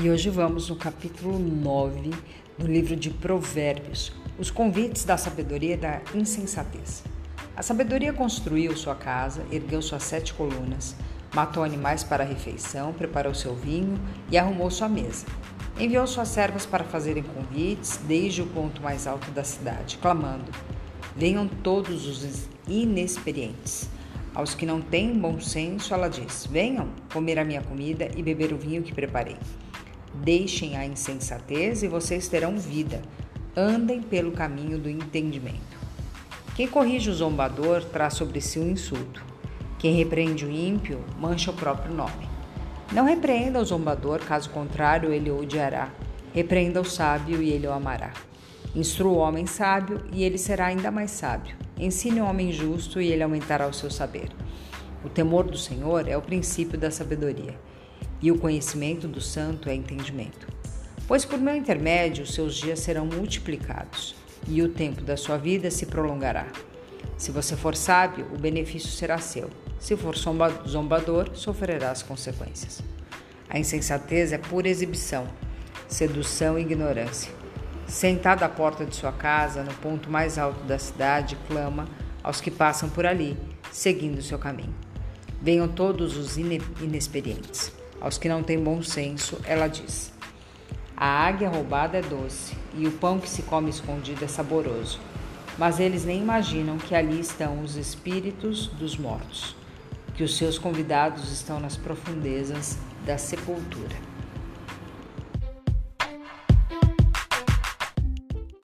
E hoje vamos no capítulo 9 do livro de Provérbios, os convites da sabedoria e da insensatez. A sabedoria construiu sua casa, ergueu suas sete colunas, matou animais para a refeição, preparou seu vinho e arrumou sua mesa. Enviou suas servas para fazerem convites desde o ponto mais alto da cidade, clamando: Venham todos os inexperientes. Aos que não têm bom senso, ela diz: Venham comer a minha comida e beber o vinho que preparei. Deixem a insensatez e vocês terão vida. Andem pelo caminho do entendimento. Quem corrige o zombador traz sobre si um insulto. Quem repreende o ímpio mancha o próprio nome. Não repreenda o zombador, caso contrário, ele o odiará. Repreenda o sábio e ele o amará. Instrua o homem sábio e ele será ainda mais sábio. Ensine o homem justo e ele aumentará o seu saber. O temor do Senhor é o princípio da sabedoria, e o conhecimento do santo é entendimento. Pois por meu intermédio os seus dias serão multiplicados, e o tempo da sua vida se prolongará. Se você for sábio, o benefício será seu. Se for zombador, sofrerá as consequências. A insensatez é pura exibição, sedução e ignorância. Sentado à porta de sua casa, no ponto mais alto da cidade, clama aos que passam por ali, seguindo seu caminho. Venham todos os inexperientes. Aos que não têm bom senso, ela diz: A águia roubada é doce, e o pão que se come escondido é saboroso. Mas eles nem imaginam que ali estão os espíritos dos mortos, que os seus convidados estão nas profundezas da sepultura.